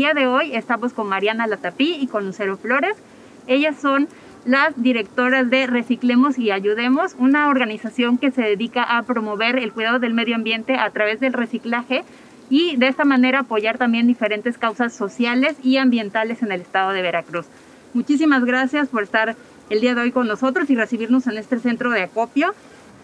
Día de hoy estamos con Mariana Latapí y con Lucero Flores. Ellas son las directoras de Reciclemos y Ayudemos, una organización que se dedica a promover el cuidado del medio ambiente a través del reciclaje y de esta manera apoyar también diferentes causas sociales y ambientales en el estado de Veracruz. Muchísimas gracias por estar el día de hoy con nosotros y recibirnos en este centro de acopio.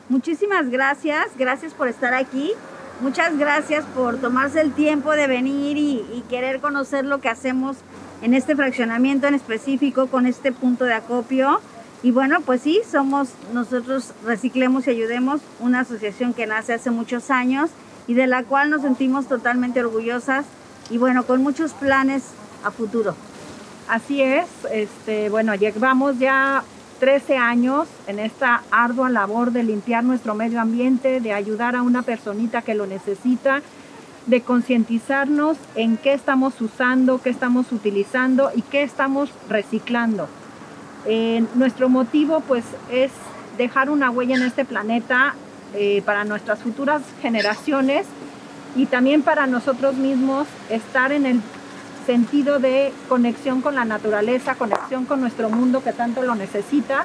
Muchísimas gracias, gracias por estar aquí Muchas gracias por tomarse el tiempo de venir y, querer conocer lo que hacemos en este fraccionamiento en específico con este punto de acopio. Y bueno, pues sí, somos nosotros Reciclemos y Ayudemos, una asociación que nace hace muchos años y de la cual nos sentimos totalmente orgullosas y bueno, con muchos planes a futuro. Así es, este, bueno, llevamos ya 13 años en esta ardua labor de limpiar nuestro medio ambiente, de ayudar a una personita que lo necesita, de concientizarnos en qué estamos usando, qué estamos utilizando y qué estamos reciclando. Eh, nuestro motivo pues es dejar una huella en este planeta eh, para nuestras futuras generaciones y también para nosotros mismos estar en el sentido de conexión con la naturaleza, conexión con nuestro mundo que tanto lo necesita.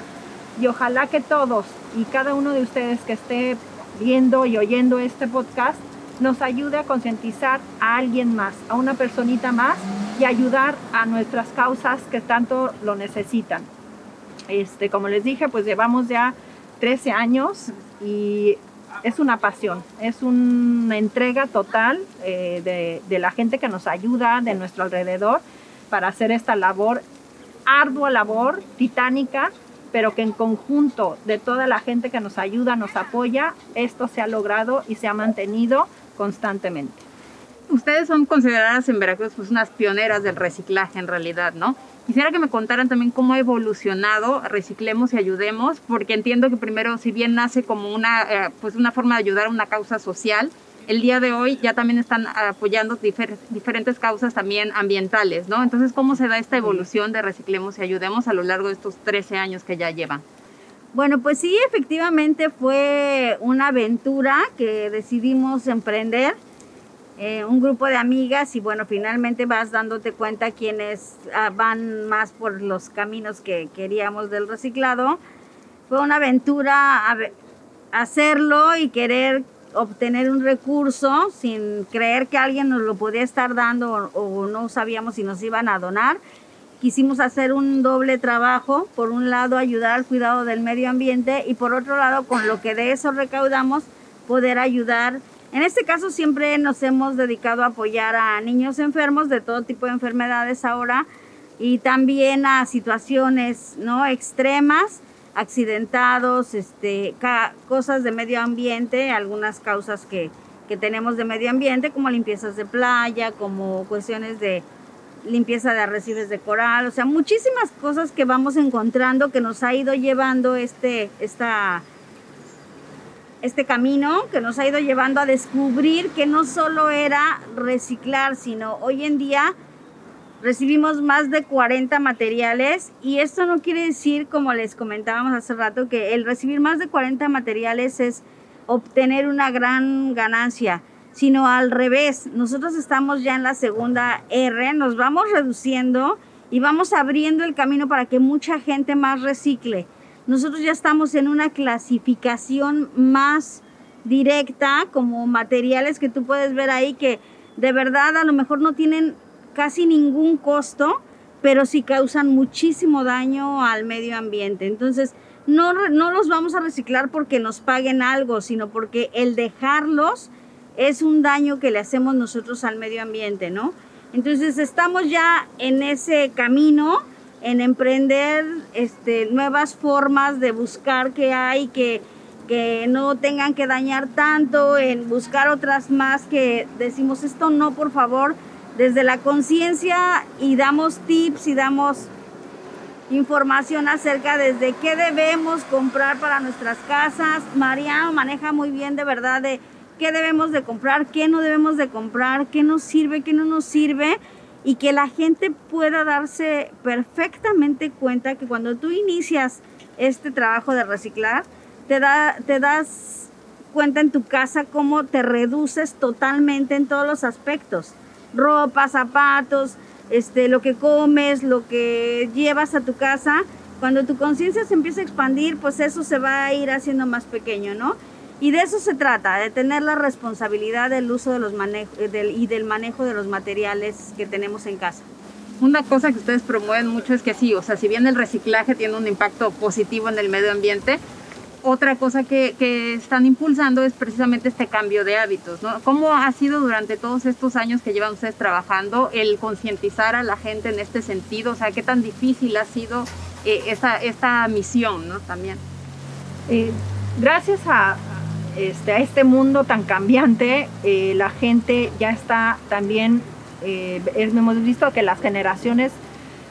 Y ojalá que todos y cada uno de ustedes que esté viendo y oyendo este podcast nos ayude a concientizar a alguien más, a una personita más y ayudar a nuestras causas que tanto lo necesitan. Este, como les dije, pues llevamos ya 13 años y es una pasión, es una entrega total eh, de, la gente que nos ayuda de nuestro alrededor para hacer esta labor, ardua labor, titánica, pero que en conjunto de toda la gente que nos ayuda, nos apoya, esto se ha logrado y se ha mantenido constantemente. Ustedes son consideradas en Veracruz pues, unas pioneras del reciclaje en realidad, ¿no? Quisiera que me contaran también cómo ha evolucionado Reciclemos y Ayudemos, porque entiendo que primero, si bien nace como una, eh, pues una forma de ayudar a una causa social, el día de hoy ya también están apoyando diferentes causas también ambientales, ¿no? Entonces, ¿cómo se da esta evolución de Reciclemos y Ayudemos a lo largo de estos 13 años que ya llevan? Bueno, pues sí, efectivamente fue una aventura que decidimos emprender eh, un grupo de amigas y bueno, finalmente vas dándote cuenta quienes ah, van más por los caminos que queríamos del reciclado. Fue una aventura hacerlo y querer obtener un recurso sin creer que alguien nos lo podía estar dando o, no sabíamos si nos iban a donar. Quisimos hacer un doble trabajo, por un lado ayudar al cuidado del medio ambiente y por otro lado con lo que de eso recaudamos poder ayudar en este caso siempre nos hemos dedicado a apoyar a niños enfermos de todo tipo de enfermedades ahora y también a situaciones no extremas, accidentados, este, cosas de medio ambiente, algunas causas que, que tenemos de medio ambiente como limpiezas de playa, como cuestiones de limpieza de arrecifes de coral, o sea, muchísimas cosas que vamos encontrando que nos ha ido llevando este, esta este camino que nos ha ido llevando a descubrir que no solo era reciclar, sino hoy en día recibimos más de 40 materiales y esto no quiere decir, como les comentábamos hace rato, que el recibir más de 40 materiales es obtener una gran ganancia, sino al revés. Nosotros estamos ya en la segunda R, nos vamos reduciendo y vamos abriendo el camino para que mucha gente más recicle nosotros ya estamos en una clasificación más directa como materiales que tú puedes ver ahí que de verdad a lo mejor no tienen casi ningún costo, pero sí causan muchísimo daño al medio ambiente. Entonces, no, no los vamos a reciclar porque nos paguen algo, sino porque el dejarlos es un daño que le hacemos nosotros al medio ambiente, ¿no? Entonces, estamos ya en ese camino en emprender este, nuevas formas de buscar qué hay, que, que no tengan que dañar tanto, en buscar otras más que decimos esto no, por favor, desde la conciencia y damos tips y damos información acerca desde qué debemos comprar para nuestras casas. Mariano maneja muy bien de verdad de qué debemos de comprar, qué no debemos de comprar, qué nos sirve, qué no nos sirve y que la gente pueda darse perfectamente cuenta que cuando tú inicias este trabajo de reciclar, te, da, te das cuenta en tu casa cómo te reduces totalmente en todos los aspectos. Ropa, zapatos, este, lo que comes, lo que llevas a tu casa. Cuando tu conciencia se empieza a expandir, pues eso se va a ir haciendo más pequeño, ¿no? Y de eso se trata, de tener la responsabilidad del uso de los del, y del manejo de los materiales que tenemos en casa. Una cosa que ustedes promueven mucho es que sí, o sea, si bien el reciclaje tiene un impacto positivo en el medio ambiente, otra cosa que, que, están impulsando es precisamente este cambio de hábitos, ¿no? ¿Cómo ha sido durante todos estos años que llevan ustedes trabajando el concientizar a la gente en este sentido? O sea, ¿qué tan difícil ha sido eh, esta, esta misión, ¿no? También. Eh, gracias a, este, a este mundo tan cambiante, eh, la gente ya está también, hemos visto que las generaciones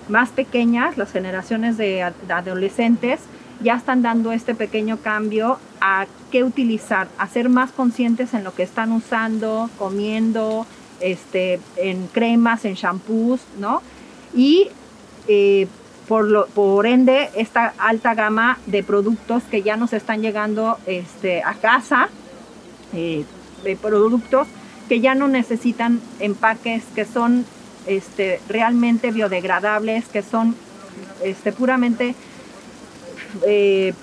más pequeñas, las generaciones de adolescentes, ya están dando este pequeño cambio a qué utilizar, a ser más conscientes en lo que están usando, comiendo, este, en cremas, en shampoos, ¿no? Y eh, por, lo, por ende, esta alta gama de productos que ya nos están llegando este, a casa, eh, de productos que ya no necesitan empaques, que son este, realmente biodegradables, que son este, puramente eh,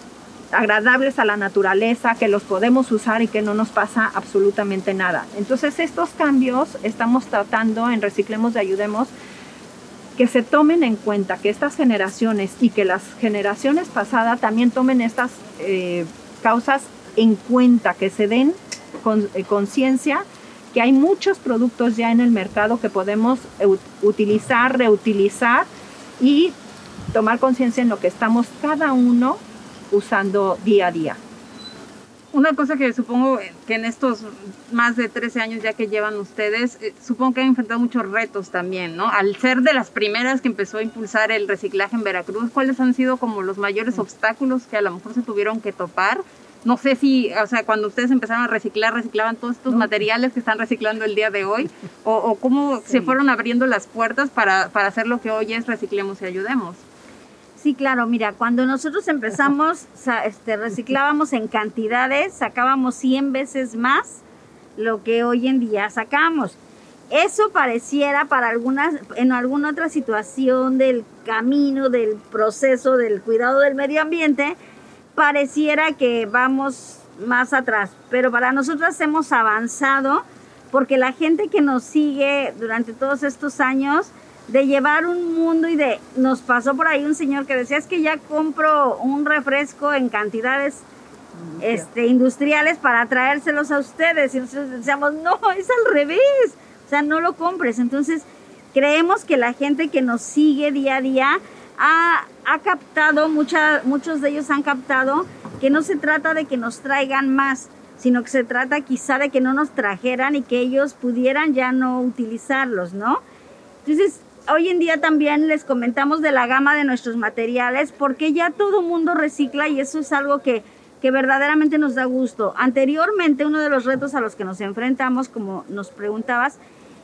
agradables a la naturaleza, que los podemos usar y que no nos pasa absolutamente nada. Entonces estos cambios estamos tratando en Reciclemos y Ayudemos que se tomen en cuenta, que estas generaciones y que las generaciones pasadas también tomen estas eh, causas en cuenta, que se den eh, conciencia que hay muchos productos ya en el mercado que podemos utilizar, reutilizar y tomar conciencia en lo que estamos cada uno usando día a día. Una cosa que supongo que en estos más de 13 años ya que llevan ustedes, eh, supongo que han enfrentado muchos retos también, ¿no? Al ser de las primeras que empezó a impulsar el reciclaje en Veracruz, ¿cuáles han sido como los mayores obstáculos que a lo mejor se tuvieron que topar? No sé si, o sea, cuando ustedes empezaron a reciclar, reciclaban todos estos materiales que están reciclando el día de hoy, o, cómo se fueron abriendo las puertas para, para hacer lo que hoy es Reciclemos y Ayudemos. Sí, claro, mira, cuando nosotros empezamos, este, reciclábamos en cantidades, sacábamos 100 veces más lo que hoy en día sacamos. Eso pareciera para algunas, en alguna otra situación del camino, del proceso, del cuidado del medio ambiente, pareciera que vamos más atrás. Pero para nosotros hemos avanzado porque la gente que nos sigue durante todos estos años, de llevar un mundo y de nos pasó por ahí un señor que decía es que ya compro un refresco en cantidades este, industriales para traérselos a ustedes y nosotros decíamos no es al revés o sea no lo compres entonces creemos que la gente que nos sigue día a día ha, ha captado mucha, muchos de ellos han captado que no se trata de que nos traigan más sino que se trata quizá de que no nos trajeran y que ellos pudieran ya no utilizarlos no entonces hoy en día también les comentamos de la gama de nuestros materiales porque ya todo mundo recicla y eso es algo que, que verdaderamente nos da gusto. Anteriormente uno de los retos a los que nos enfrentamos, como nos preguntabas,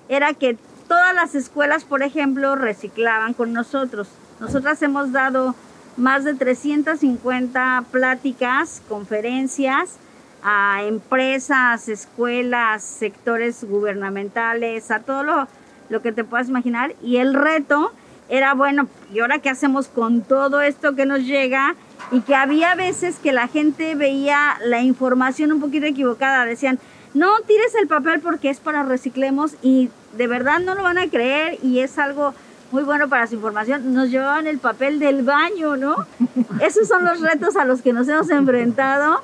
era que todas las escuelas, por ejemplo, reciclaban con nosotros. Nosotras hemos dado más de 350 pláticas, conferencias a empresas, escuelas, sectores gubernamentales, a todo lo lo que te puedas imaginar. Y el reto era, bueno, ¿y ahora qué hacemos con todo esto que nos llega? Y que había veces que la gente veía la información un poquito equivocada. Decían, no tires el papel porque es para reciclemos y de verdad no lo van a creer y es algo muy bueno para su información. Nos llevaban el papel del baño, ¿no? Esos son los retos a los que nos hemos enfrentado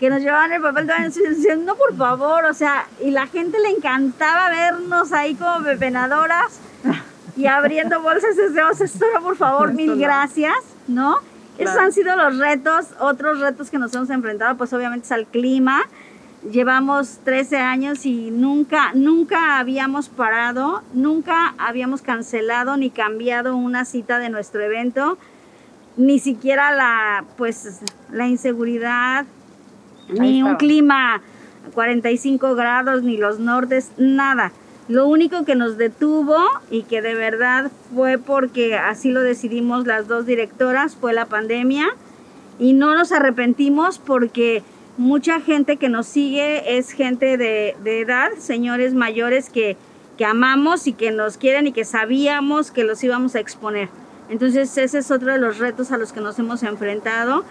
que nos llevaban el papel de baño diciendo, no, por favor, o sea, y la gente le encantaba vernos ahí como pepenadoras y abriendo bolsas, decíamos, esto por favor, mil gracias, ¿no? Esos han sido los retos. Otros retos que nos hemos enfrentado, pues obviamente es al clima. Llevamos 13 años y nunca, nunca habíamos parado, nunca habíamos cancelado ni cambiado una cita de nuestro evento, ni siquiera la, pues, la inseguridad, ni un clima 45 grados, ni los nortes, nada. Lo único que nos detuvo y que de verdad fue porque así lo decidimos las dos directoras fue la pandemia y no nos arrepentimos porque mucha gente que nos sigue es gente de, edad, señores mayores que, que amamos y que nos quieren y que sabíamos que los íbamos a exponer. Entonces ese es otro de los retos a los que nos hemos enfrentado.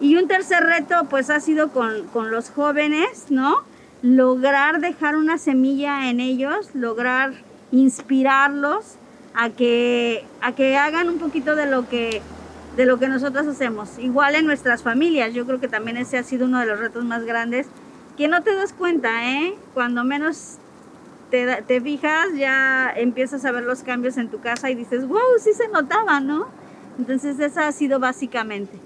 Y un tercer reto pues ha sido con, con los jóvenes, ¿no? Lograr dejar una semilla en ellos, lograr inspirarlos a que, a que hagan un poquito de lo que de lo que nosotros hacemos. Igual en nuestras familias, yo creo que también ese ha sido uno de los retos más grandes, que no te das cuenta, ¿eh? Cuando menos te, te fijas, ya empiezas a ver los cambios en tu casa y dices, wow, sí se notaba, ¿no? Entonces esa ha sido básicamente.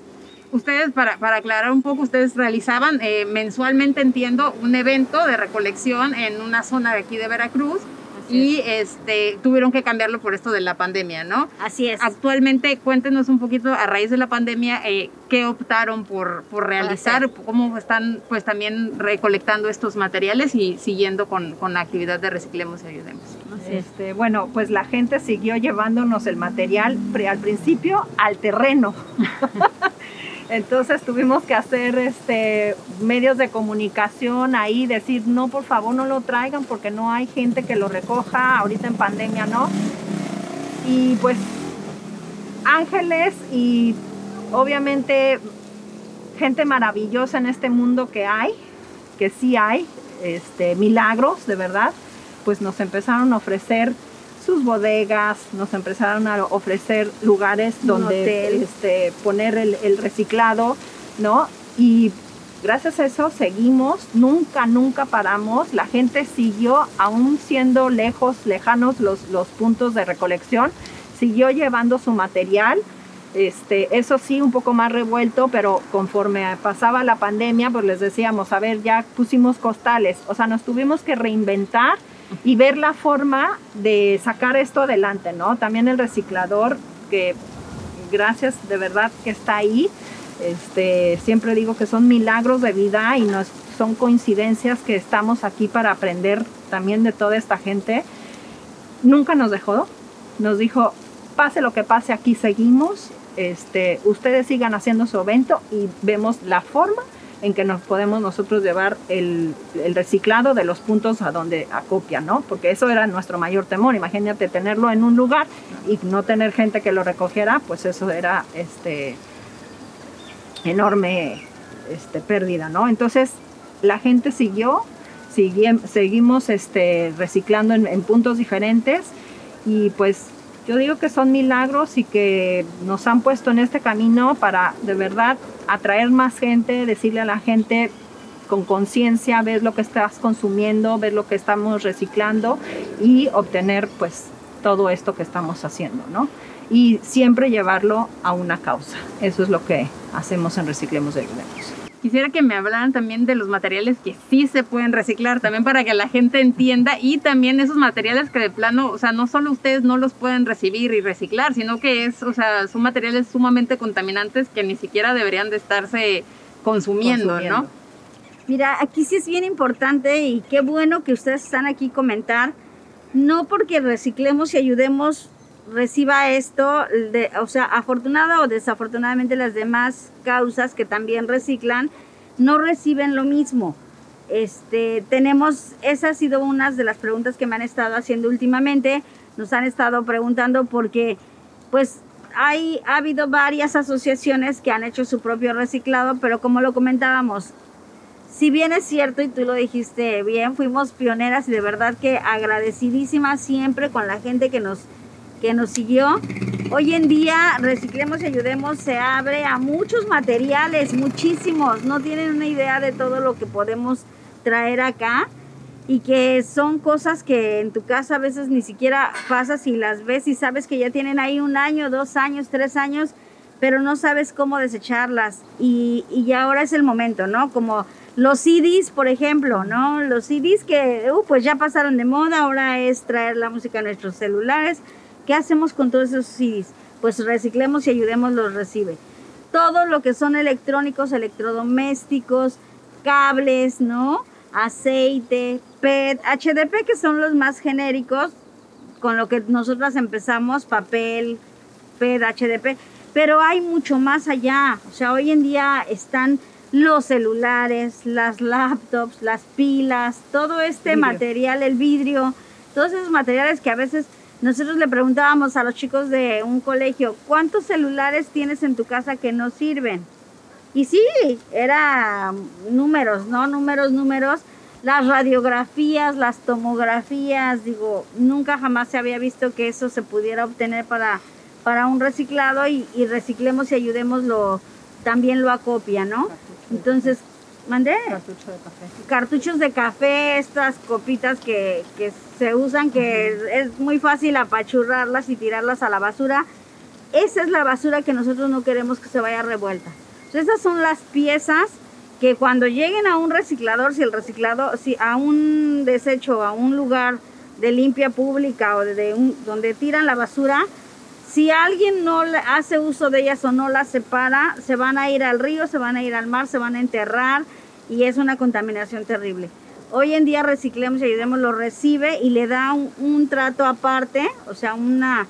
Ustedes, para, para aclarar un poco, ustedes realizaban eh, mensualmente, entiendo, un evento de recolección en una zona de aquí de Veracruz y este, tuvieron que cambiarlo por esto de la pandemia, ¿no? Así es. Actualmente, cuéntenos un poquito a raíz de la pandemia, eh, ¿qué optaron por, por realizar? ¿Cómo están pues también recolectando estos materiales y siguiendo con, con la actividad de Reciclemos y Ayudemos? Este, bueno, pues la gente siguió llevándonos el material al principio al terreno. Entonces tuvimos que hacer este, medios de comunicación ahí, decir, no, por favor, no lo traigan porque no hay gente que lo recoja, ahorita en pandemia, ¿no? Y pues ángeles y obviamente gente maravillosa en este mundo que hay, que sí hay, este, milagros, de verdad, pues nos empezaron a ofrecer sus bodegas, nos empezaron a ofrecer lugares donde este, poner el, reciclado, ¿no? Y gracias a eso seguimos, nunca, nunca paramos, la gente siguió, aún siendo lejos, lejanos los, los puntos de recolección, siguió llevando su material, este, eso sí, un poco más revuelto, pero conforme pasaba la pandemia, pues les decíamos, a ver, ya pusimos costales, o sea, nos tuvimos que reinventar y ver la forma de sacar esto adelante, ¿no? También el reciclador, que gracias de verdad que está ahí. Este, siempre digo que son milagros de vida y no son coincidencias que estamos aquí para aprender también de toda esta gente. Nunca nos dejó, nos dijo, pase lo que pase, aquí seguimos. Este, ustedes sigan haciendo su evento y vemos la forma en que nos podemos nosotros llevar el, reciclado de los puntos a donde acopia, ¿no? Porque eso era nuestro mayor temor. Imagínate tenerlo en un lugar y no tener gente que lo recogiera, pues eso era este enorme este, pérdida, ¿no? Entonces la gente siguió, seguimos este, reciclando en, en puntos diferentes y pues yo digo que son milagros y que nos han puesto en este camino para de verdad atraer más gente, decirle a la gente con conciencia, ver lo que estás consumiendo, ver lo que estamos reciclando y obtener pues todo esto que estamos haciendo, ¿no? Y siempre llevarlo a una causa. Eso es lo que hacemos en Reciclemos de Ayudemos. Quisiera que me hablaran también de los materiales que sí se pueden reciclar, también para que la gente entienda y también esos materiales que de plano, o sea, no solo ustedes no los pueden recibir y reciclar, sino que es, o sea, son materiales sumamente contaminantes que ni siquiera deberían de estarse consumiendo, ¿no? Mira, aquí sí es bien importante y qué bueno que ustedes están aquí comentar, no porque reciclemos y ayudemos reciba esto, de, o sea, afortunada o desafortunadamente las demás causas que también reciclan no reciben lo mismo. Este, tenemos, esa ha sido una de las preguntas que me han estado haciendo últimamente, nos han estado preguntando porque pues hay, ha habido varias asociaciones que han hecho su propio reciclado, pero como lo comentábamos, si bien es cierto y tú lo dijiste bien, fuimos pioneras y de verdad que agradecidísimas siempre con la gente que nos que nos siguió. Hoy en día Reciclemos y Ayudemos se abre a muchos materiales, muchísimos. No tienen una idea de todo lo que podemos traer acá y que son cosas que en tu casa a veces ni siquiera pasas y las ves y sabes que ya tienen ahí un año, dos años, tres años, pero no sabes cómo desecharlas y, y ahora es el momento, ¿no? Como los CDs, por ejemplo, ¿no? Los CDs que uh, pues ya pasaron de moda, ahora es traer la música a nuestros celulares. ¿Qué hacemos con todos esos CDs? Pues reciclemos y ayudemos los recibe. Todo lo que son electrónicos, electrodomésticos, cables, ¿no? Aceite, PET, HDP, que son los más genéricos, con lo que nosotras empezamos, papel, PET, HDP, pero hay mucho más allá. O sea, hoy en día están los celulares, las laptops, las pilas, todo este material, el vidrio, todos esos materiales que a veces nosotros le preguntábamos a los chicos de un colegio, ¿cuántos celulares tienes en tu casa que no sirven? Y sí, era números, ¿no? Números, números. Las radiografías, las tomografías, digo, nunca jamás se había visto que eso se pudiera obtener para, para un reciclado y, y reciclemos y ayudemos lo, también lo acopia, ¿no? Entonces, mandé Cartucho de café. cartuchos de café, estas copitas que, que se usan, que es muy fácil apachurrarlas y tirarlas a la basura. Esa es la basura que nosotros no queremos que se vaya revuelta. Entonces, esas son las piezas que cuando lleguen a un reciclador, si el reciclador, si a un desecho, a un lugar de limpia pública o de un, donde tiran la basura, si alguien no hace uso de ellas o no las separa, se van a ir al río, se van a ir al mar, se van a enterrar y es una contaminación terrible. Hoy en día reciclemos y ayudemos, lo recibe y le da un, un trato aparte, o sea, una,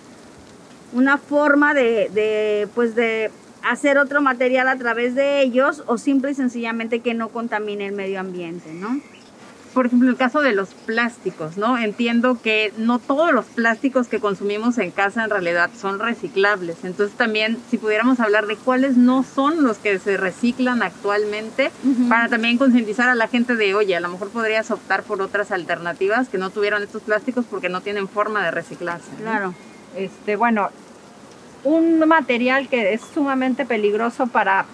una forma de, de, pues de hacer otro material a través de ellos o simple y sencillamente que no contamine el medio ambiente, ¿no? Por ejemplo, el caso de los plásticos, ¿no? Entiendo que no todos los plásticos que consumimos en casa en realidad son reciclables. Entonces también, si pudiéramos hablar de cuáles no son los que se reciclan actualmente, para también concientizar a la gente de, oye, a lo mejor podrías optar por otras alternativas que no tuvieran estos plásticos porque no tienen forma de reciclarse. ¿no? Claro. Este, bueno, un material que es sumamente peligroso para,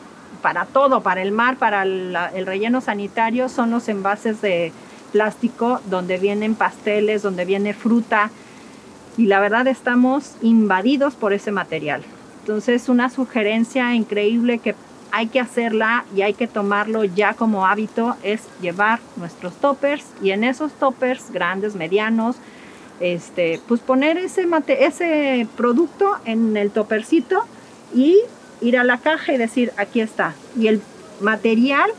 para todo, para el mar, para la- el relleno sanitario, son los envases de plástico donde vienen pasteles, donde viene fruta. Y la verdad estamos invadidos por ese material. Entonces, una sugerencia increíble que hay que hacerla y hay que tomarlo ya como hábito es llevar nuestros toppers y en esos toppers grandes, medianos, este, pues poner ese, mate- ese producto en el topercito y ir a la caja y decir, aquí está. Y el material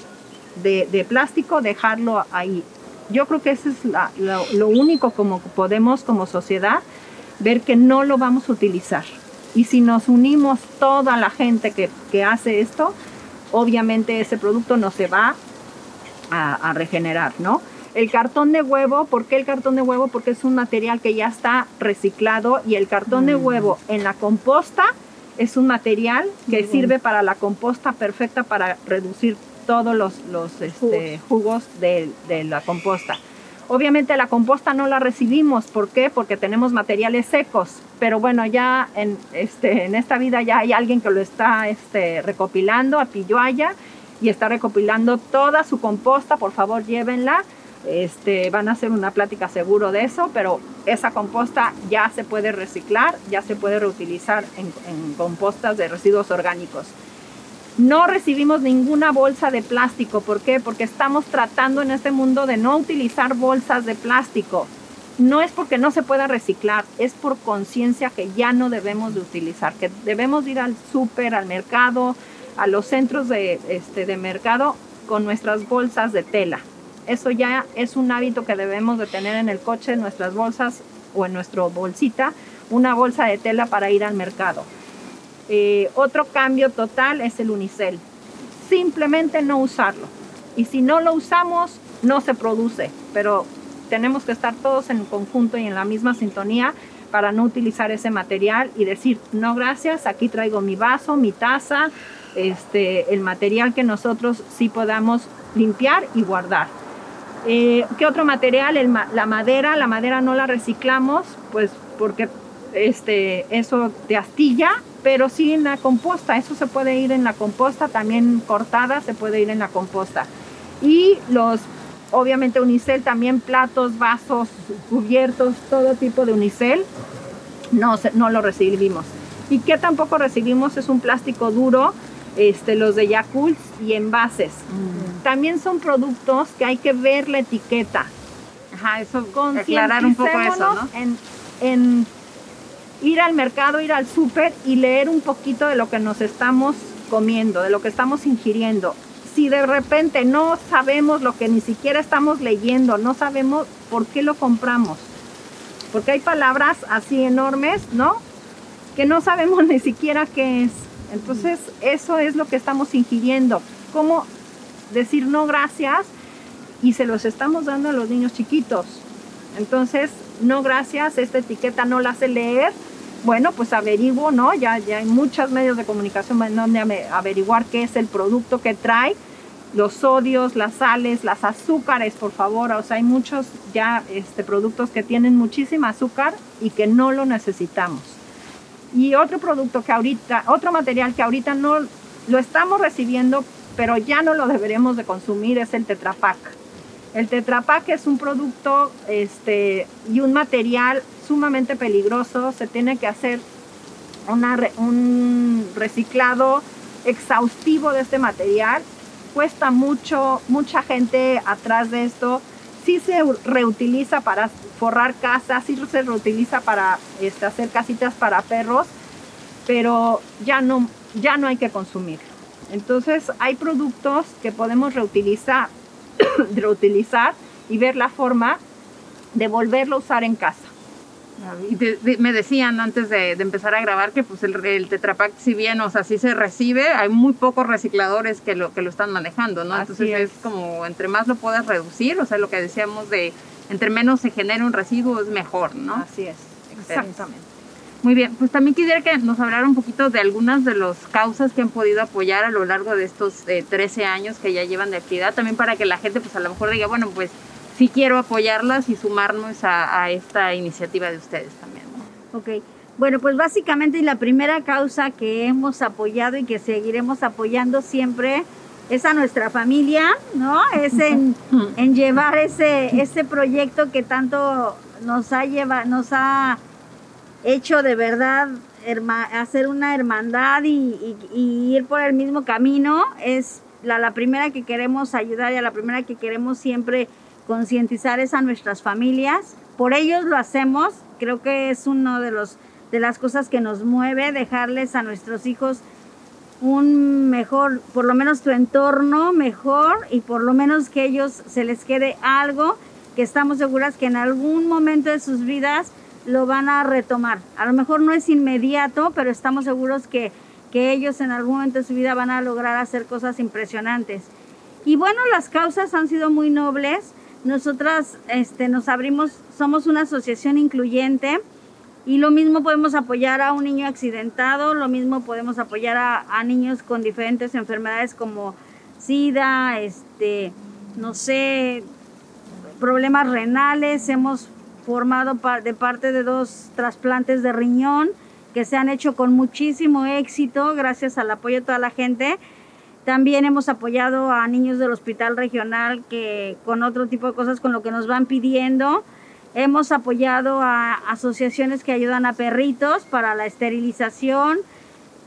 de, de plástico, dejarlo ahí. Yo creo que eso es la- lo, lo único como podemos como sociedad ver que no lo vamos a utilizar. Y si nos unimos toda la gente que, que hace esto, obviamente ese producto no se va a, a regenerar, ¿no? El cartón de huevo, ¿por qué el cartón de huevo? Porque es un material que ya está reciclado y el cartón de huevo en la composta es un material que sirve para la composta perfecta para reducir todos los, los este, jugos de, de la composta. Obviamente la composta no la recibimos, ¿por qué? Porque tenemos materiales secos, pero bueno, ya en, este, en esta vida ya hay alguien que lo está este, recopilando a Pilloaya y está recopilando toda su composta, por favor llévenla. Este, van a hacer una plática seguro de eso, pero esa composta ya se puede reciclar, ya se puede reutilizar en, en compostas de residuos orgánicos. No recibimos ninguna bolsa de plástico. ¿Por qué? Porque estamos tratando en este mundo de no utilizar bolsas de plástico. No es porque no se pueda reciclar, es por conciencia que ya no debemos de utilizar, que debemos ir al súper, al mercado, a los centros de, este, de mercado con nuestras bolsas de tela. Eso ya es un hábito que debemos de tener en el coche, en nuestras bolsas o en nuestra bolsita, una bolsa de tela para ir al mercado. Eh, otro cambio total es el unicel. Simplemente no usarlo. Y si no lo usamos, no se produce. Pero tenemos que estar todos en conjunto y en la misma sintonía para no utilizar ese material y decir, no gracias, aquí traigo mi vaso, mi taza, este, el material que nosotros sí podamos limpiar y guardar. Eh, ¿Qué otro material? La madera, la madera no la reciclamos, pues porque este, eso te astilla, pero sí en la composta, eso se puede ir en la composta, también cortada se puede ir en la composta. Y los, obviamente unicel, también platos, vasos, cubiertos, todo tipo de unicel, no, no lo recibimos. Y que tampoco recibimos es un plástico duro, este, los de Yakult y envases. Mm. También son productos que hay que ver la etiqueta. Ajá, eso, aclarar un poco eso, ¿no? En, en ir al mercado, ir al súper y leer un poquito de lo que nos estamos comiendo, de lo que estamos ingiriendo. Si de repente no sabemos lo que ni siquiera estamos leyendo, no sabemos por qué lo compramos. Porque hay palabras así enormes, ¿no? Que no sabemos ni siquiera qué es. Entonces, eso es lo que estamos ingiriendo. ¿Cómo decir no gracias? Y se los estamos dando a los niños chiquitos. Entonces, no gracias, esta etiqueta no la sé leer. Bueno, pues averiguo, ¿no? Ya, ya hay muchos medios de comunicación donde averiguar qué es el producto que trae, los sodios, las sales, las azúcares, por favor. O sea, hay muchos ya este, productos que tienen muchísima azúcar y que no lo necesitamos. Y otro producto que ahorita, otro material que ahorita no lo estamos recibiendo, pero ya no lo deberemos de consumir es el Tetra Pak. El Tetra Pak es un producto este, y un material sumamente peligroso. Se tiene que hacer un reciclado exhaustivo de este material. Cuesta mucho, mucha gente atrás de esto. Sí se reutiliza para forrar casas, sí se reutiliza para este, hacer casitas para perros, pero ya no, ya no hay que consumir. Entonces hay productos que podemos reutilizar, reutilizar y ver la forma de volverlo a usar en casa. Y me decían antes de, empezar a grabar que pues el, el Tetrapack, si bien, o sea, sí se recibe, hay muy pocos recicladores que lo, que lo están manejando, ¿no? Entonces es. como, entre más lo puedas reducir, o sea, lo que decíamos de, entre menos se genera un residuo es mejor, ¿no? Así es, exactamente. Muy bien, pues también quisiera que nos hablara un poquito de algunas de las causas que han podido apoyar a lo largo de estos 13 eh, años que ya llevan de actividad, también para que la gente pues a lo mejor diga, bueno, pues sí quiero apoyarlas y sumarnos a, esta iniciativa de ustedes también. Ok, bueno, pues básicamente la primera causa que hemos apoyado y que seguiremos apoyando siempre es a nuestra familia, ¿no? Es en, llevar ese, ese proyecto que tanto nos ha, lleva, nos ha hecho de verdad hacer una hermandad y, ir por el mismo camino. Es la, la primera que queremos ayudar y a la primera que queremos siempre concientizar es a nuestras familias. Por ellos lo hacemos. Creo que es uno de los de las cosas que nos mueve dejarles a nuestros hijos un mejor, por lo menos tu entorno mejor y por lo menos que ellos se les quede algo que estamos seguras que en algún momento de sus vidas lo van a retomar. A lo mejor no es inmediato, pero estamos seguros que, que ellos en algún momento de su vida van a lograr hacer cosas impresionantes. Y bueno, las causas han sido muy nobles. Nosotras este, nos abrimos, somos una asociación incluyente y lo mismo podemos apoyar a un niño accidentado, lo mismo podemos apoyar a, niños con diferentes enfermedades como SIDA, este, no sé, problemas renales. Hemos formado de parte de dos trasplantes de riñón que se han hecho con muchísimo éxito gracias al apoyo de toda la gente. También hemos apoyado a niños del hospital regional que con otro tipo de cosas con lo que nos van pidiendo. Hemos apoyado a asociaciones que ayudan a perritos para la esterilización,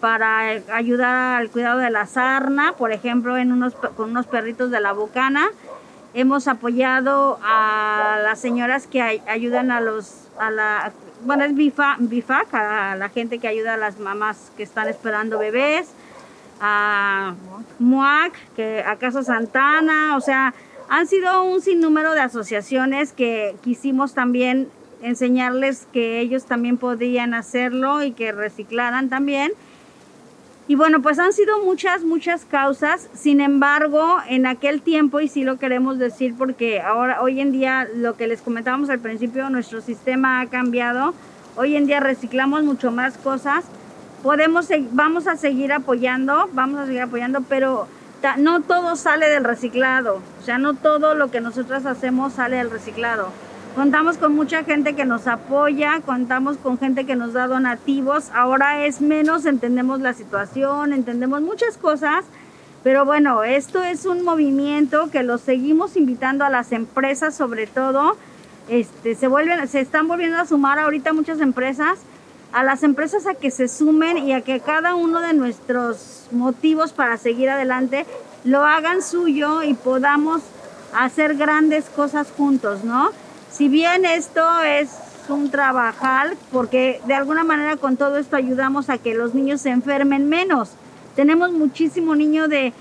para ayudar al cuidado de la sarna, por ejemplo, en unos, con unos perritos de la bocana. Hemos apoyado a las señoras que ayudan a los, a la, bueno, es BIFAC, a la gente que ayuda a las mamás que están esperando bebés a MUAC, que a Casa Santana, o sea, han sido un sinnúmero de asociaciones que quisimos también enseñarles que ellos también podían hacerlo y que reciclaran también. Y bueno, pues han sido muchas, muchas causas. Sin embargo, en aquel tiempo, y sí lo queremos decir porque ahora, hoy en día, lo que les comentábamos al principio, nuestro sistema ha cambiado. Hoy en día reciclamos mucho más cosas podemos, vamos a seguir apoyando, vamos a seguir apoyando, pero no todo sale del reciclado, o sea, no todo lo que nosotros hacemos sale del reciclado. Contamos con mucha gente que nos apoya, contamos con gente que nos da donativos, ahora es menos, entendemos la situación, entendemos muchas cosas, pero bueno, esto es un movimiento que lo seguimos invitando a las empresas sobre todo, este, se, vuelven, se están volviendo a sumar ahorita muchas empresas a las empresas a que se sumen y a que cada uno de nuestros motivos para seguir adelante lo hagan suyo y podamos hacer grandes cosas juntos, ¿no? Si bien esto es un trabajal, porque de alguna manera con todo esto ayudamos a que los niños se enfermen menos. Tenemos muchísimo niño de,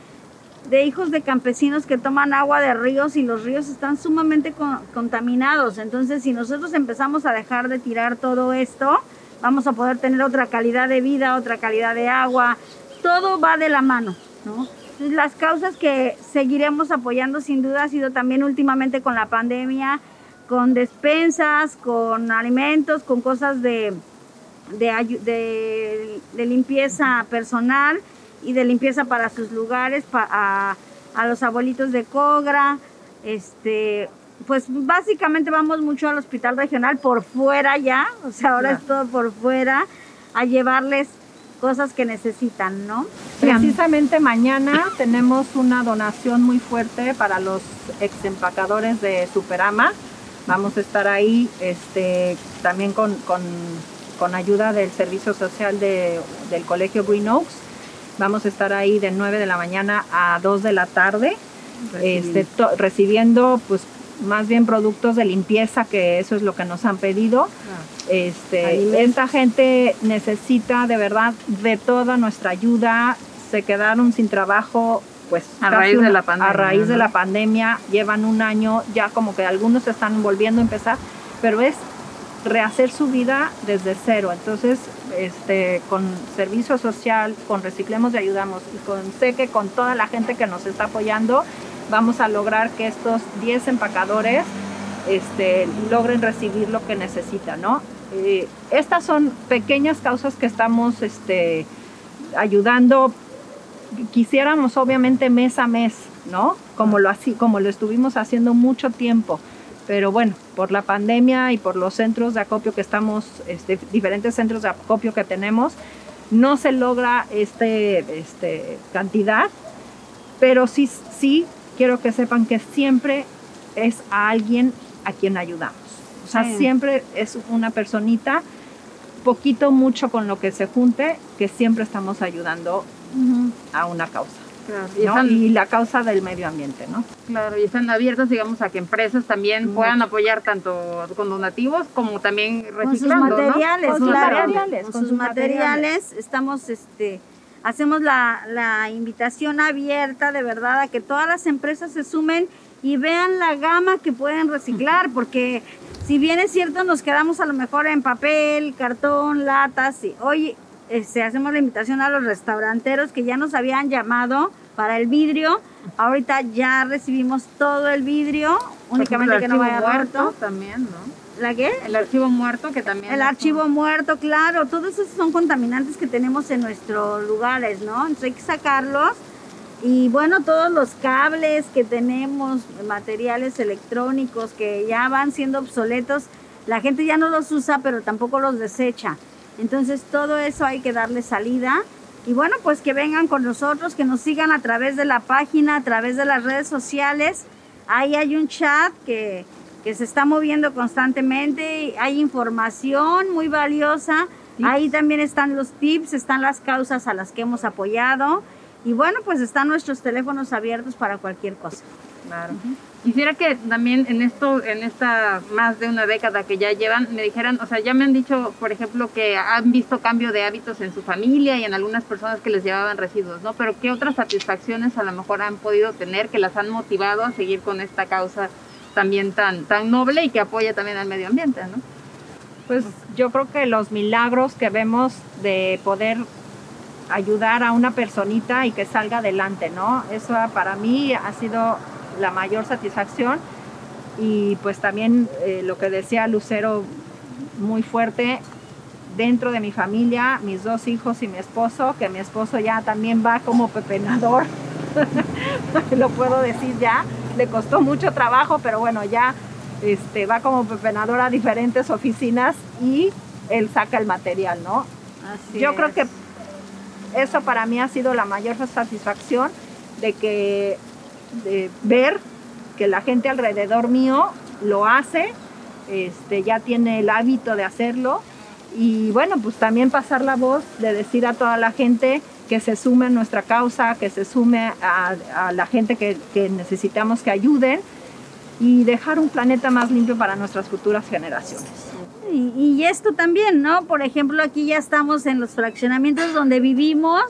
de hijos de campesinos que toman agua de ríos y los ríos están sumamente contaminados. Entonces, si nosotros empezamos a dejar de tirar todo esto, vamos a poder tener otra calidad de vida, otra calidad de agua. Todo va de la mano, ¿no? las causas que seguiremos apoyando sin duda ha sido también últimamente con la pandemia, con despensas, con alimentos, con cosas de, de, de, limpieza personal y de limpieza para sus lugares, a, a, los abuelitos de Cogra. Este, pues básicamente vamos mucho al hospital regional por fuera ya, o sea, ahora es todo por fuera, a llevarles cosas que necesitan, ¿no? Precisamente mañana tenemos una donación muy fuerte para los ex empacadores de Superama. Vamos a estar ahí este, también con, con, ayuda del Servicio Social de, del Colegio Green Oaks. Vamos a estar ahí de 9 de la mañana a 2 de la tarde, este, recibiendo pues más bien productos de limpieza, que eso es lo que nos han pedido. Ah. Este, esta gente necesita de verdad de toda nuestra ayuda. Se quedaron sin trabajo, pues a raíz de la pandemia. A raíz de la pandemia, llevan un año, ya como que algunos están volviendo a empezar, pero es rehacer su vida desde cero. Entonces, este, con servicio social, con Reciclemos y Ayudamos y con, sé que con toda la gente que nos está apoyando, vamos a lograr que estos 10 empacadores este, logren recibir lo que necesitan, ¿no? Eh, estas son pequeñas causas que estamos este, ayudando. Quisiéramos obviamente mes a mes, ¿no? Como lo, así, como lo estuvimos haciendo mucho tiempo. Pero bueno, por la pandemia y por los centros de acopio que estamos, este, diferentes centros de acopio que tenemos, no se logra este, este cantidad, pero sí, sí quiero que sepan que siempre es a alguien a quien ayudamos. O sea, siempre es una personita, poquito, mucho con lo que se junte, que siempre estamos ayudando a una causa. y, la causa del medio ambiente, ¿no? Claro, y están abiertos, digamos, a que empresas también puedan apoyar tanto con donativos como también reciclando, con sus materiales, Con sus materiales, con, sus materiales, estamos, este, hacemos la, la invitación abierta, de verdad, a que todas las empresas se sumen y vean la gama que pueden reciclar, porque si bien es cierto, nos quedamos a lo mejor en papel, cartón, latas, y hoy este, hacemos la invitación a los restauranteros que ya nos habían llamado para el vidrio. Ahorita ya recibimos todo el vidrio, únicamente que no vaya muerto. También, ¿no? ¿La qué? El archivo muerto que también. El archivo muerto, claro. Todos esos son contaminantes que tenemos en nuestros lugares, ¿no? Entonces hay que sacarlos y bueno, todos los cables que tenemos, materiales electrónicos que ya van siendo obsoletos, la gente ya no los usa, pero tampoco los desecha. Entonces todo eso hay que darle salida. Y bueno, pues que vengan con nosotros, que nos sigan a través de la página, a través de las redes sociales. Ahí hay un chat que, que se está moviendo constantemente, hay información muy valiosa. Ahí también están los tips, están las causas a las que hemos apoyado. Y bueno, pues están nuestros teléfonos abiertos para cualquier cosa. Claro. Quisiera que también en esto, en esta más de una década que ya llevan, me dijeran, o sea, ya me han dicho, por ejemplo, que han visto cambio de hábitos en su familia y en algunas personas que les llevaban residuos, ¿no? Pero ¿qué otras satisfacciones a lo mejor han podido tener que las han motivado a seguir con esta causa también tan, tan noble y que apoya también al medio ambiente, ¿no? Pues yo creo que los milagros que vemos de poder ayudar a una personita y que salga adelante, ¿no? Eso para mí ha sido la mayor satisfacción y pues también eh, lo que decía Lucero muy fuerte dentro de mi familia, mis dos hijos y mi esposo, que mi esposo ya también va como pepenador, lo puedo decir ya, le costó mucho trabajo, pero bueno, ya este, va como pepenador a diferentes oficinas y él saca el material, ¿no? Yo creo que eso para mí ha sido la mayor satisfacción de que de ver que la gente alrededor mío lo hace, este, ya tiene el hábito de hacerlo y bueno, pues también pasar la voz de decir a toda la gente que se sume a nuestra causa, que se sume a, la gente que, necesitamos que ayuden y dejar un planeta más limpio para nuestras futuras generaciones. Y, esto también, ¿no? Por ejemplo, aquí ya estamos en los fraccionamientos donde vivimos.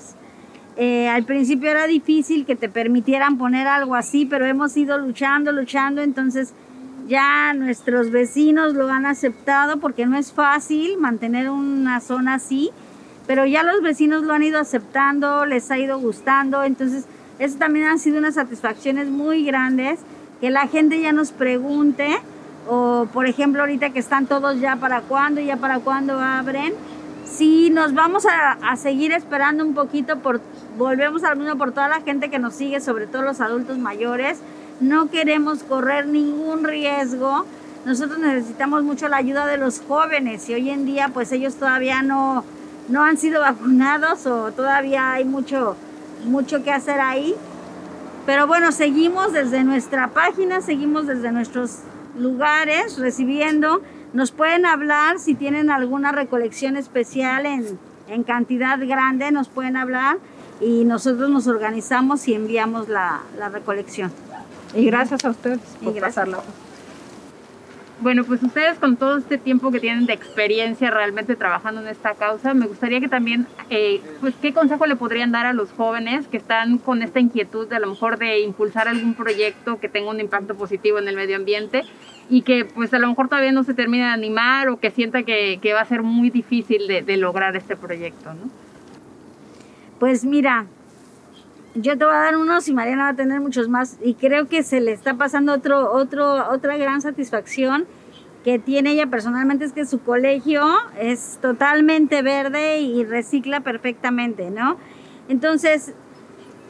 Eh, al principio era difícil que te permitieran poner algo así, pero hemos ido luchando, luchando, entonces ya nuestros vecinos lo han aceptado porque no es fácil mantener una zona así pero ya los vecinos lo han ido aceptando, les ha ido gustando, entonces eso también han sido unas satisfacciones muy grandes, que la gente ya nos pregunte, o por ejemplo ahorita que están todos ya para cuándo, ya para cuándo abren, si nos vamos a, a seguir esperando un poquito, por, volvemos al mismo por toda la gente que nos sigue, sobre todo los adultos mayores, no queremos correr ningún riesgo, nosotros necesitamos mucho la ayuda de los jóvenes y hoy en día pues ellos todavía no no han sido vacunados o todavía hay mucho, mucho que hacer ahí. Pero bueno, seguimos desde nuestra página, seguimos desde nuestros lugares recibiendo. Nos pueden hablar si tienen alguna recolección especial en, en cantidad grande, nos pueden hablar y nosotros nos organizamos y enviamos la, la recolección. Y gracias a ustedes por pasarla. Bueno, pues ustedes con todo este tiempo que tienen de experiencia realmente trabajando en esta causa, me gustaría que también, eh, pues, ¿qué consejo le podrían dar a los jóvenes que están con esta inquietud de a lo mejor de impulsar algún proyecto que tenga un impacto positivo en el medio ambiente y que pues a lo mejor todavía no se termina de animar o que sienta que, va a ser muy difícil de, de lograr este proyecto, ¿no? Pues mira, yo te voy a dar unos y Mariana va a tener muchos más y creo que se le está pasando otro, otro, otra gran satisfacción que tiene ella personalmente es que su colegio es totalmente verde y recicla perfectamente, ¿no? Entonces,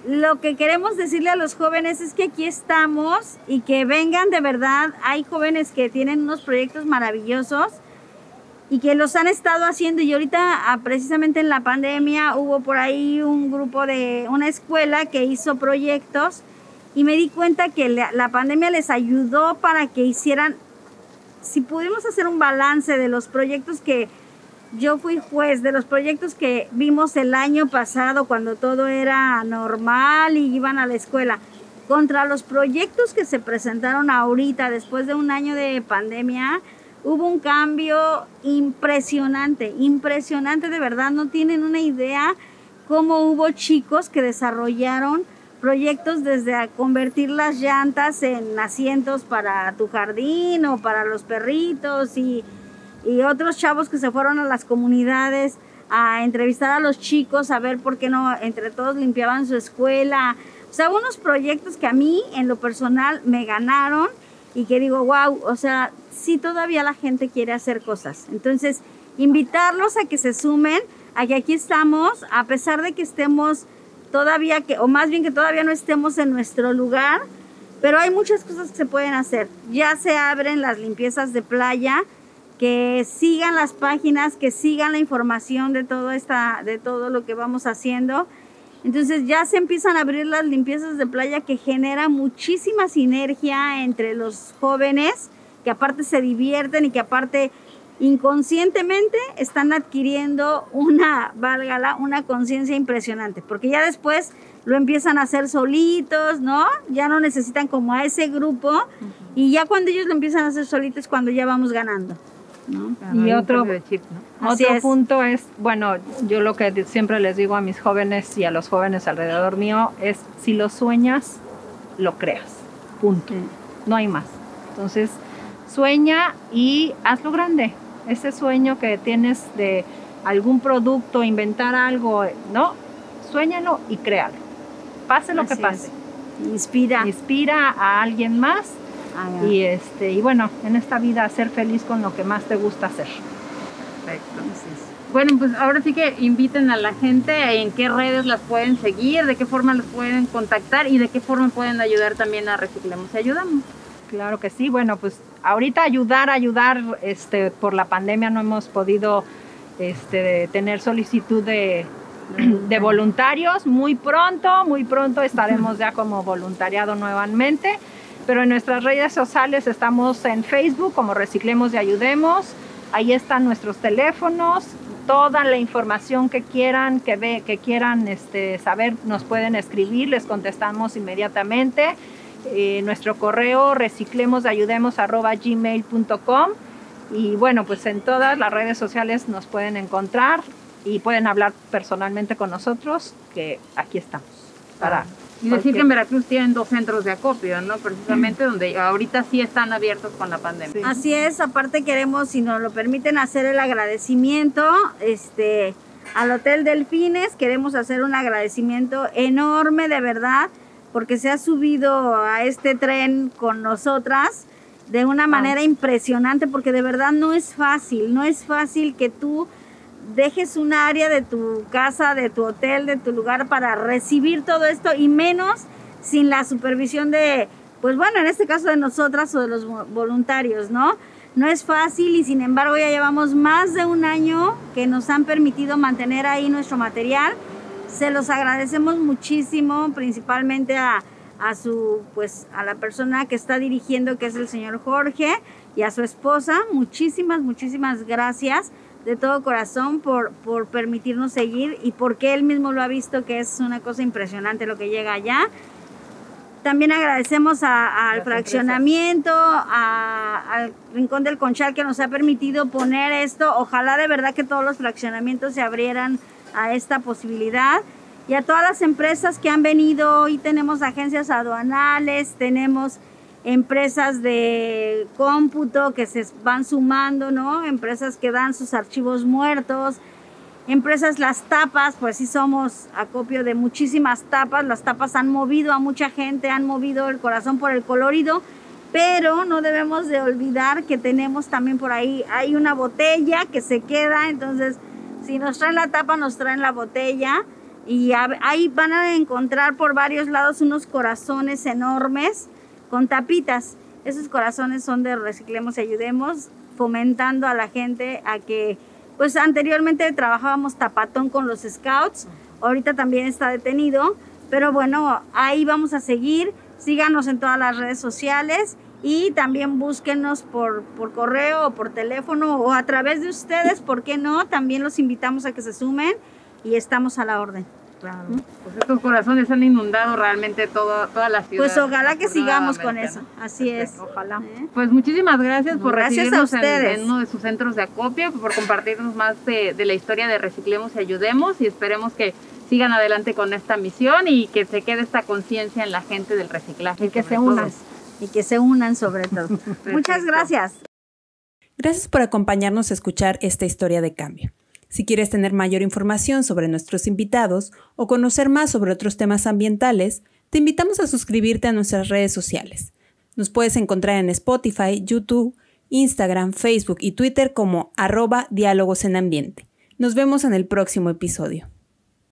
lo que queremos decirle a los jóvenes es que aquí estamos y que vengan de verdad. Hay jóvenes que tienen unos proyectos maravillosos y que los han estado haciendo. Y ahorita ah, precisamente en la pandemia hubo por ahí un grupo de una escuela que hizo proyectos y me di cuenta que la, pandemia les ayudó para que hicieran, si pudimos hacer un balance de los proyectos que yo fui juez, de los proyectos que vimos el año pasado cuando todo era normal y iban a la escuela, contra los proyectos que se presentaron ahorita después de un año de pandemia, hubo un cambio impresionante, impresionante de verdad. No tienen una idea cómo hubo chicos que desarrollaron proyectos desde convertir las llantas en asientos para tu jardín o para los perritos y, y otros chavos que se fueron a las comunidades a entrevistar a los chicos, a ver por qué no entre todos limpiaban su escuela. O sea, unos proyectos que a mí en lo personal me ganaron y que digo, wow, o sea, sí todavía la gente quiere hacer cosas. Entonces, invitarlos a que se sumen, a que aquí estamos, a pesar de que estemos todavía, que, o más bien que todavía no estemos en nuestro lugar, pero hay muchas cosas que se pueden hacer. Ya se abren las limpiezas de playa, que sigan las páginas, que sigan la información de todo, esta, de todo lo que vamos haciendo. Entonces ya se empiezan a abrir las limpiezas de playa que genera muchísima sinergia entre los jóvenes, que aparte se divierten y que aparte inconscientemente están adquiriendo una, válgala, una conciencia impresionante, porque ya después lo empiezan a hacer solitos, ¿no? Ya no necesitan como a ese grupo y ya cuando ellos lo empiezan a hacer solitos es cuando ya vamos ganando. Y otro, otro punto es, bueno, yo lo que siempre les digo a mis jóvenes y a los jóvenes alrededor mío es, si lo sueñas, lo creas. Punto. No hay más. Entonces, sueña y hazlo grande. Ese sueño que tienes de algún producto, inventar algo, ¿no? Suéñalo y créalo. Pase lo que pase. Inspira. Inspira a alguien más Ah, y este y bueno, en esta vida ser feliz con lo que más te gusta hacer. Perfecto. Bueno, pues ahora sí que inviten a la gente en qué redes las pueden seguir, de qué forma las pueden contactar y de qué forma pueden ayudar también a Reciclemos y Ayudamos. Claro que sí, bueno, pues ahorita ayudar, ayudar, este, por la pandemia no hemos podido este, tener solicitud de, voluntarios. Muy pronto, muy pronto estaremos ya como voluntariado nuevamente. Pero en nuestras redes sociales estamos en Facebook como Reciclemos y Ayudemos, Ahí están nuestros teléfonos, toda la información que quieran, que, ve, que quieran este, saber, nos pueden escribir, les contestamos inmediatamente. Eh, nuestro correo reciclemosayudemos.gmail.com y bueno, pues en todas las redes sociales nos pueden encontrar y pueden hablar personalmente con nosotros, que aquí estamos para... Y decir que en Veracruz tienen dos centros de acopio, ¿no? Precisamente donde ahorita sí están abiertos con la pandemia. Así es, aparte queremos, si nos lo permiten, hacer el agradecimiento este, al Hotel Delfines. Queremos hacer un agradecimiento enorme, de verdad, porque se ha subido a este tren con nosotras de una manera impresionante, porque de verdad no es fácil, no es fácil que tú dejes un área de tu casa, de tu hotel, de tu lugar para recibir todo esto y menos sin la supervisión de, pues bueno, en este caso de nosotras o de los voluntarios, ¿no? No es fácil y sin embargo ya llevamos más de un año que nos han permitido mantener ahí nuestro material. Se los agradecemos muchísimo, principalmente a, a su, pues, a la persona que está dirigiendo, que es el señor Jorge, y a su esposa. Muchísimas, muchísimas gracias de todo corazón por, por permitirnos seguir y porque él mismo lo ha visto que es una cosa impresionante lo que llega allá. También agradecemos al fraccionamiento, al Rincón del Conchal que nos ha permitido poner esto. Ojalá de verdad que todos los fraccionamientos se abrieran a esta posibilidad. Y a todas las empresas que han venido, hoy tenemos agencias aduanales, tenemos empresas de cómputo que se van sumando, ¿no? Empresas que dan sus archivos muertos, empresas las tapas, pues sí somos acopio de muchísimas tapas, las tapas han movido a mucha gente, han movido el corazón por el colorido, pero no debemos de olvidar que tenemos también por ahí, hay una botella que se queda, entonces si nos traen la tapa, nos traen la botella y ahí van a encontrar por varios lados unos corazones enormes con tapitas. Esos corazones son de Reciclemos y Ayudemos, fomentando a la gente a que, pues anteriormente trabajábamos tapatón con los scouts, ahorita también está detenido, pero bueno, ahí vamos a seguir, síganos en todas las redes sociales y también búsquenos por, por correo o por teléfono o a través de ustedes, ¿por qué no? También los invitamos a que se sumen y estamos a la orden. Claro. Pues estos corazones han inundado realmente todo, toda la ciudad. Pues ojalá que sigamos con eso. Así es. Ojalá. ¿Eh? Pues muchísimas gracias por recibirnos En, uno de sus centros de acopio, por compartirnos más de, la historia de Reciclemos y Ayudemos y esperemos que sigan adelante con esta misión y que se quede esta conciencia en la gente del reciclaje. Y que se unan. Y que se unan sobre todo. Muchas gracias. Gracias por acompañarnos a escuchar esta historia de cambio. Si quieres tener mayor información sobre nuestros invitados o conocer más sobre otros temas ambientales, te invitamos a suscribirte a nuestras redes sociales. Nos puedes encontrar en Spotify, YouTube, Instagram, Facebook y Twitter como arroba diálogos en ambiente. Nos vemos en el próximo episodio.